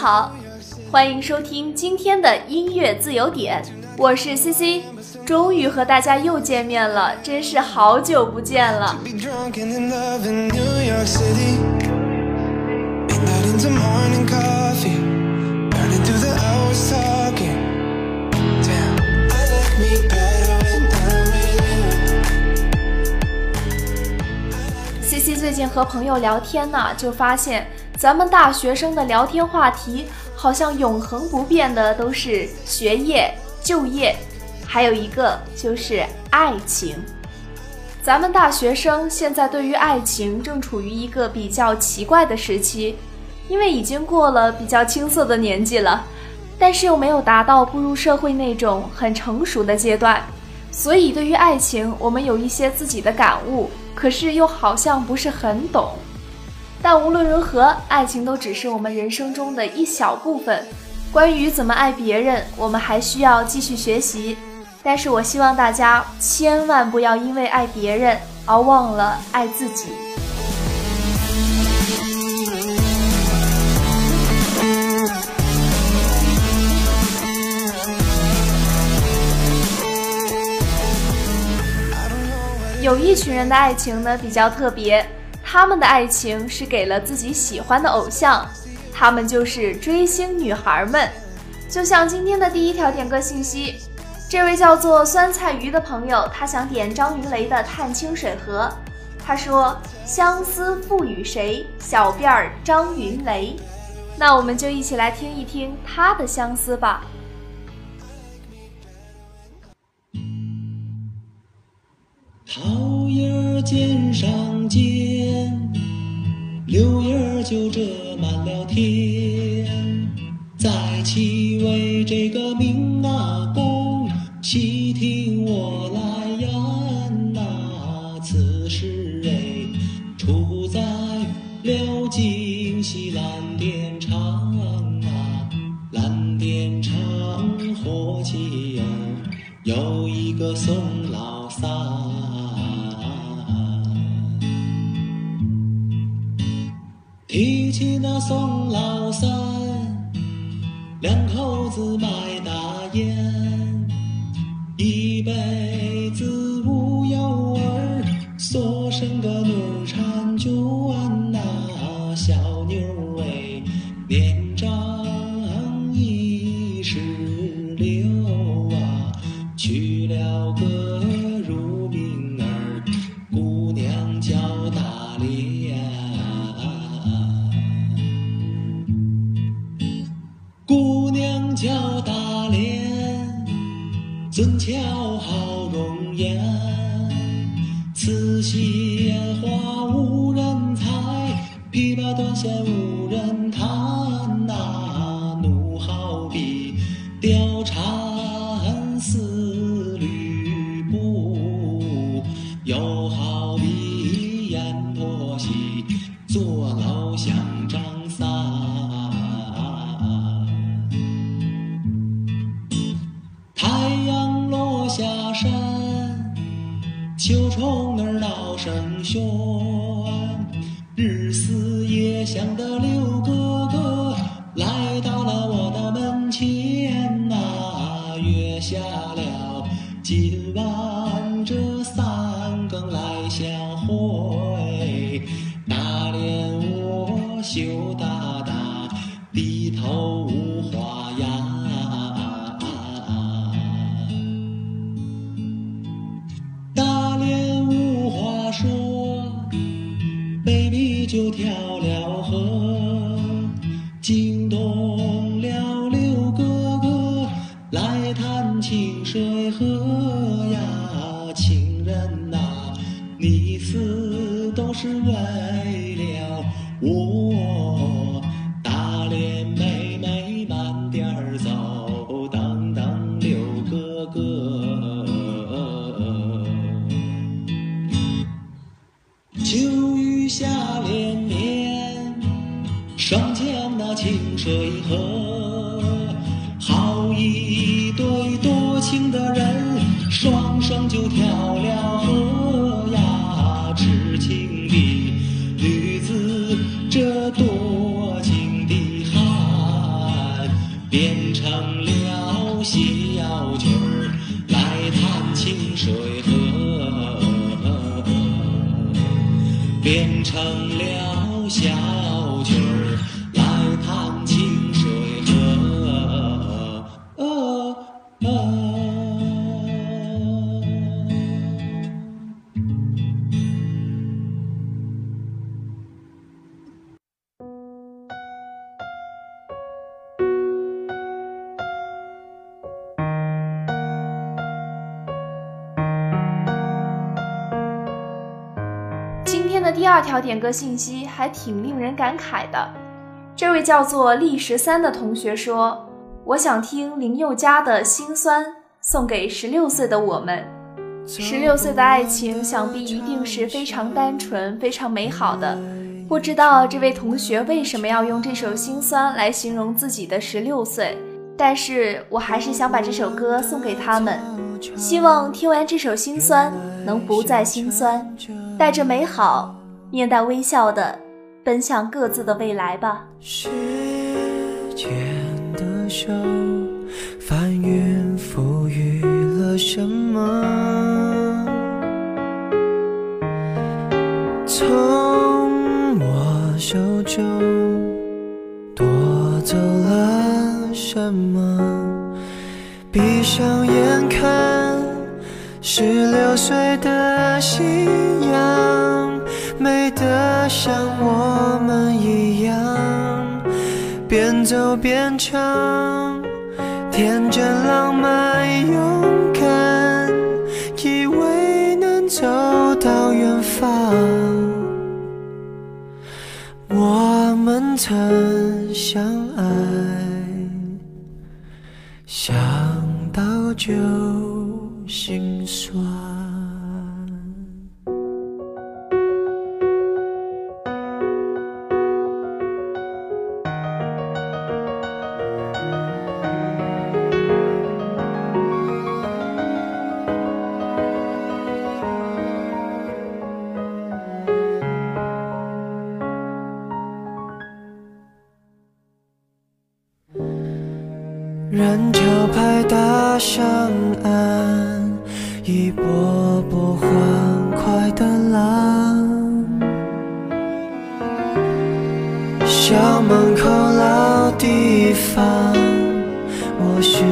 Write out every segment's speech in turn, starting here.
好，欢迎收听今天的音乐自由点，我是 CC，终于和大家又见面了，真是好久不见了。最近和朋友聊天呢，就发现。咱们大学生的聊天话题好像永恒不变的都是学业、就业，还有一个就是爱情。咱们大学生现在对于爱情正处于一个比较奇怪的时期，因为已经过了比较青涩的年纪了，但是又没有达到步入社会那种很成熟的阶段，所以对于爱情我们有一些自己的感悟，可是又好像不是很懂。但无论如何，爱情都只是我们人生中的一小部分。关于怎么爱别人，我们还需要继续学习。但是我希望大家千万不要因为爱别人而忘了爱自己。有一群人的爱情呢，比较特别。他们的爱情是给了自己喜欢的偶像，他们就是追星女孩们。就像今天的第一条点歌信息，这位叫做酸菜鱼的朋友，他想点张云雷的《探清水河》。他说：“相思赋予谁？小辫儿张云雷。”那我们就一起来听一听他的相思吧。桃叶儿尖上尖，柳叶儿就遮满了天。再起为这个明想的了点歌信息还挺令人感慨的，这位叫做厉十三的同学说：“我想听林宥嘉的心酸，送给十六岁的我们。十六岁的爱情，想必一定是非常单纯、非常美好的。不知道这位同学为什么要用这首心酸来形容自己的十六岁，但是我还是想把这首歌送给他们，希望听完这首心酸，能不再心酸，带着美好。”面带微笑的奔向各自的未来吧。时间的手翻云覆雨了什么？从我手中夺走了什么？闭上眼看十六岁的夕阳。美得像我们一样，边走边唱，天真浪漫勇敢，以为能走到远方。我们曾相爱，想到就上岸，一波波欢快的浪。校门口老地方，我是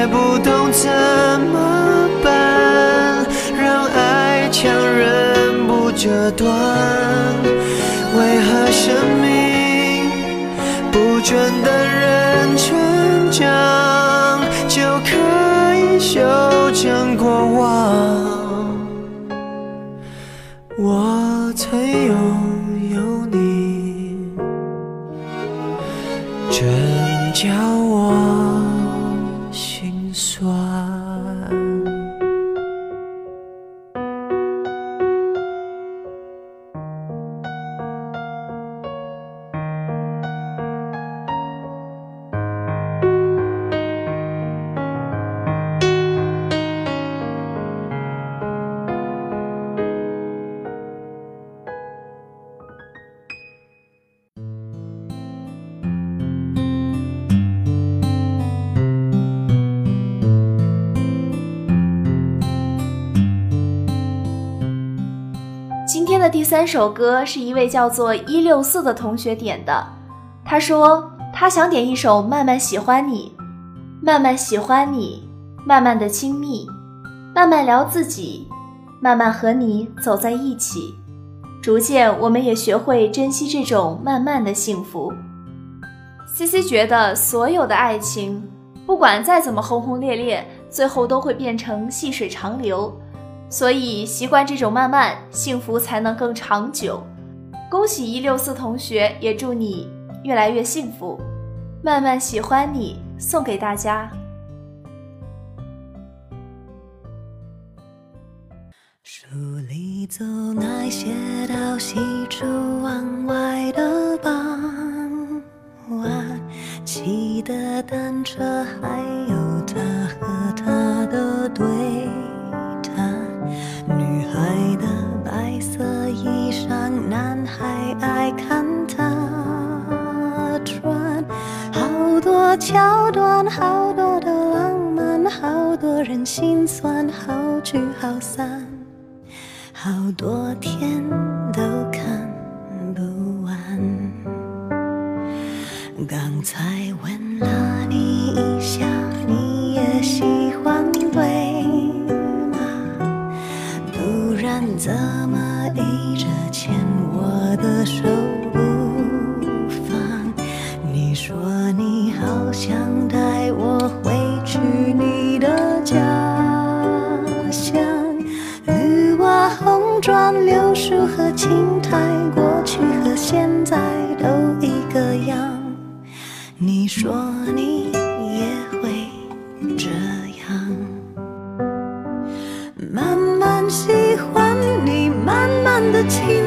也不懂怎么办，让爱强忍不折断，为何生命不准等人成长就可以？修正过往，第三首歌是一位叫做一六四的同学点的，他说他想点一首《慢慢喜欢你》，慢慢喜欢你，慢慢的亲密，慢慢聊自己，慢慢和你走在一起，逐渐我们也学会珍惜这种慢慢的幸福。C C 觉得所有的爱情，不管再怎么轰轰烈烈，最后都会变成细水长流。所以习惯这种慢慢，幸福才能更长久。恭喜一六四同学，也祝你越来越幸福。慢慢喜欢你，送给大家。书里走那些到西出望外的傍晚，骑的单车，还有看她穿。好多桥段，好多的浪漫，好多人心酸，好聚好散，好多天都看不完。刚才问了你一下，你也喜欢对？吗？不然怎手不放？你说你好想带我回去你的家乡，绿瓦红砖柳树和青苔，过去和现在都一个样。你说你也会这样，慢慢喜欢你。慢慢的亲，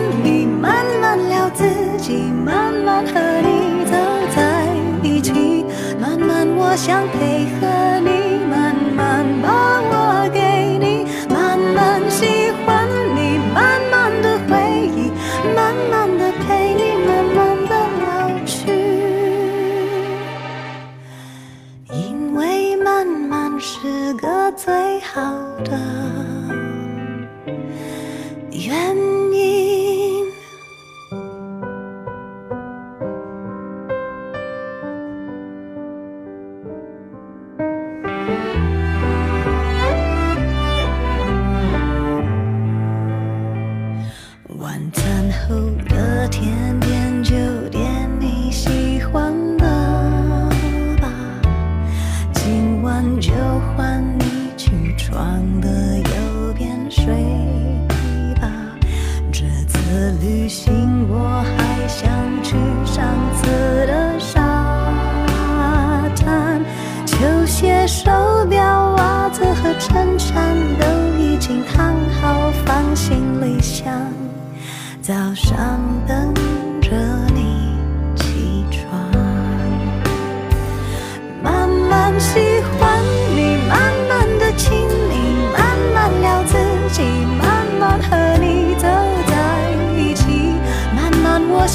慢慢和你走在一起，慢慢我想配合你，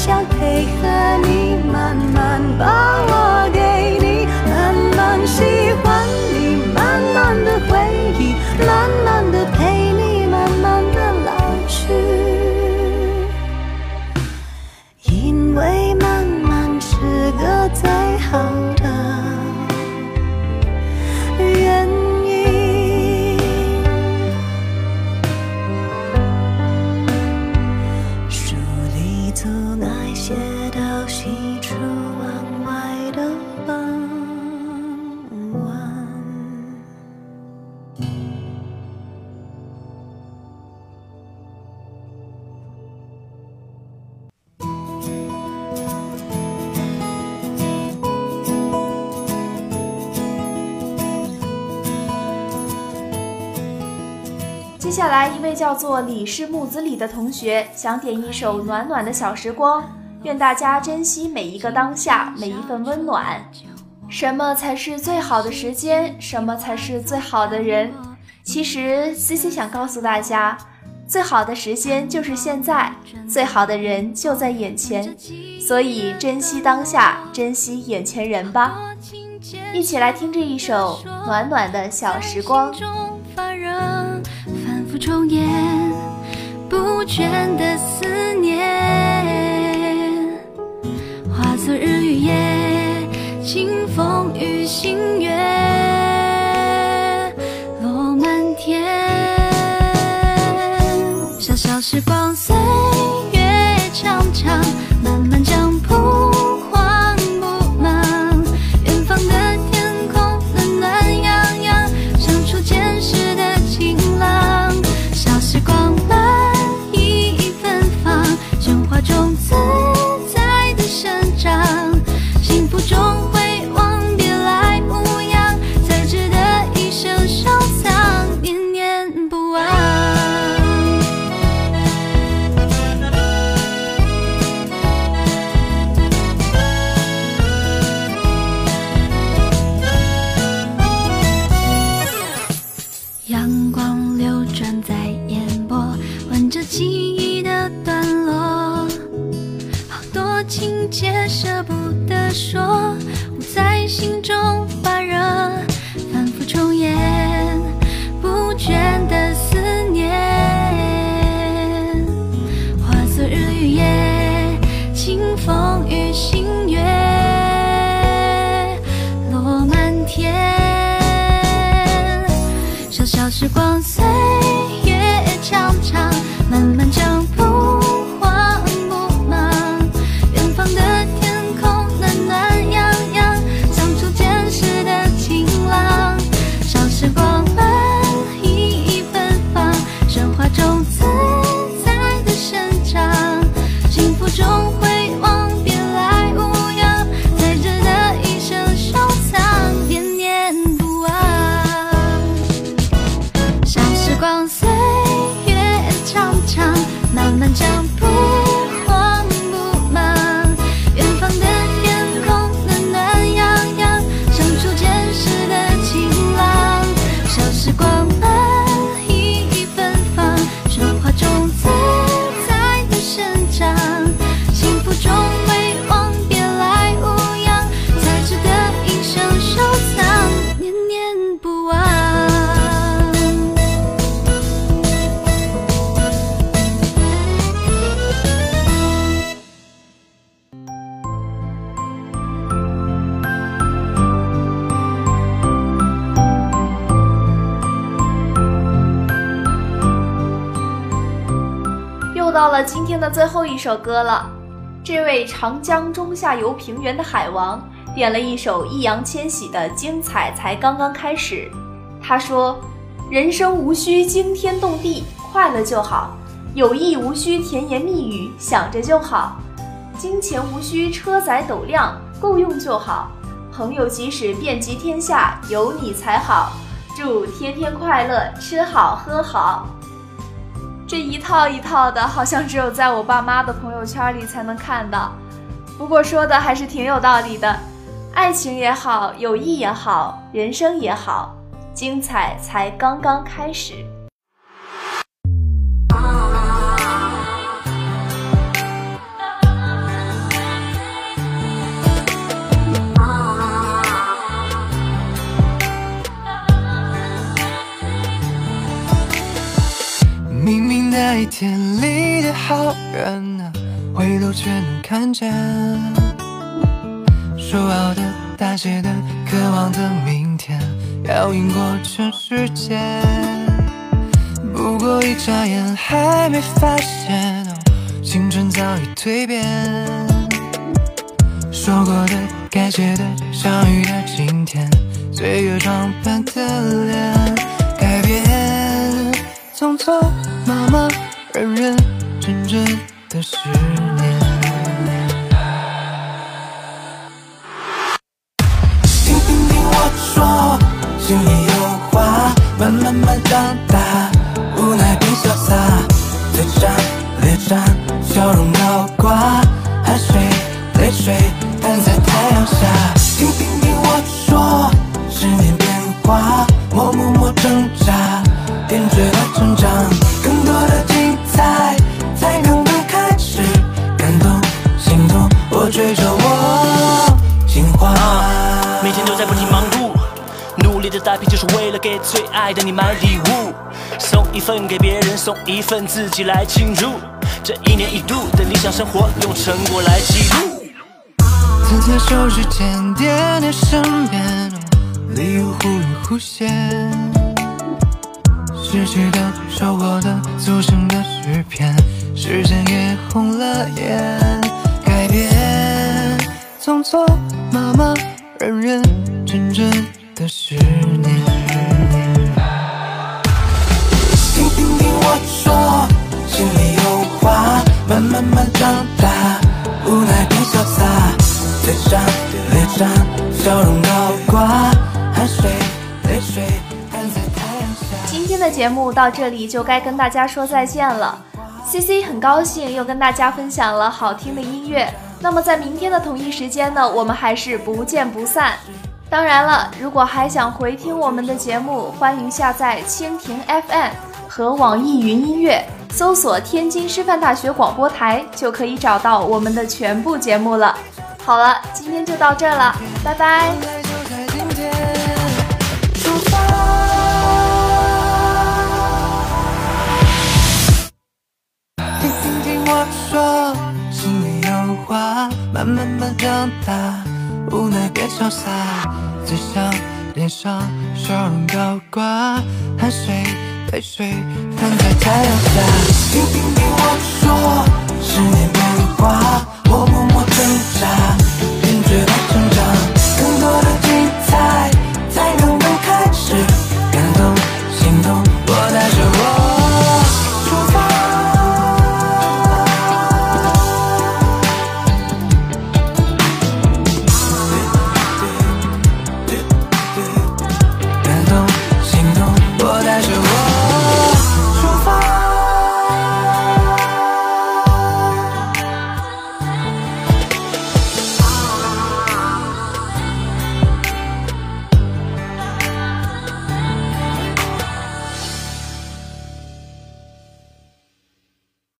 想配合你，慢慢把我来，一位叫做李氏木子李的同学想点一首《暖暖的小时光》，愿大家珍惜每一个当下，每一份温暖。什么才是最好的时间？什么才是最好的人？其实，C C 想告诉大家，最好的时间就是现在，最好的人就在眼前，所以珍惜当下，珍惜眼前人吧。一起来听这一首《暖暖的小时光》。重演不倦的思念，化作日与夜，清风与星月，escuchó. 时光首歌了，这位长江中下游平原的海王点了一首易烊千玺的《精彩才刚刚开始》。他说：“人生无需惊天动地，快乐就好；友谊无需甜言蜜语，想着就好；金钱无需车载斗量，够用就好；朋友即使遍及天下，有你才好。祝天天快乐，吃好喝好。”这一套一套的，好像只有在我爸妈的朋友圈里才能看到。不过说的还是挺有道理的，爱情也好，友谊也好，人生也好，精彩才刚刚开始。天里的好人啊，回头却能看见。说好的、大写的、渴望的明天，要赢过全世界。不过一眨眼，还没发现，青春早已蜕变。说过的、该写的、相遇的今天，岁月装扮的脸，改变，匆匆忙忙，认认真真送一份自己来庆祝。这一年一度的理想生活，用成果来记录。牵牵手指尖，点点身边，礼物忽隐忽现。失去的、收获的，组成的诗篇，时间也红了眼。改变，匆匆忙忙，认认真真的十年。说，心里有话，慢慢慢长大，无奈变潇洒，嘴上脸上笑容高挂，汗水泪水。今天的节目到这里就该跟大家说再见了。C C 很高兴又跟大家分享了好听的音乐，那么在明天的同一时间呢，我们还是不见不散。当然了，如果还想回听我们的节目，欢迎下载蜻蜓 FM。和网易云音乐搜索“天津师范大学广播台”，就可以找到我们的全部节目了。好了，今天就到这了，拜拜。听听听我说，心里有话，慢慢慢长大，无奈变潇洒，嘴上脸上笑容高挂，汗水。泪水摊在太阳下，听听听我说，